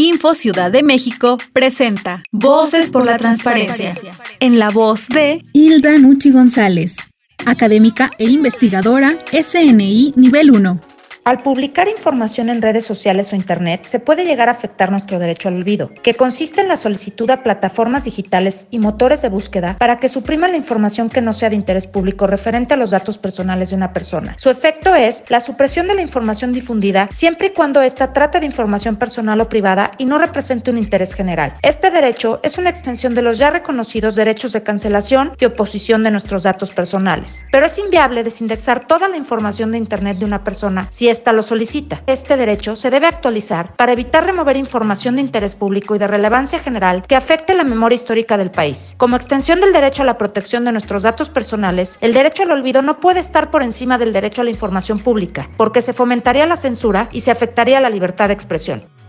Info Ciudad de México presenta Voces por la Transparencia. En la voz de Hilda Nuchi González, académica e investigadora SNI Nivel 1. Al publicar información en redes sociales o Internet, se puede llegar a afectar nuestro derecho al olvido, que consiste en la solicitud a plataformas digitales y motores de búsqueda para que supriman la información que no sea de interés público referente a los datos personales de una persona. Su efecto es la supresión de la información difundida siempre y cuando ésta trate de información personal o privada y no represente un interés general. Este derecho es una extensión de los ya reconocidos derechos de cancelación y oposición de nuestros datos personales. Pero es inviable desindexar toda la información de Internet de una persona si lo solicita. Este derecho se debe actualizar para evitar remover información de interés público y de relevancia general que afecte la memoria histórica del país. Como extensión del derecho a la protección de nuestros datos personales, el derecho al olvido no puede estar por encima del derecho a la información pública, porque se fomentaría la censura y se afectaría la libertad de expresión.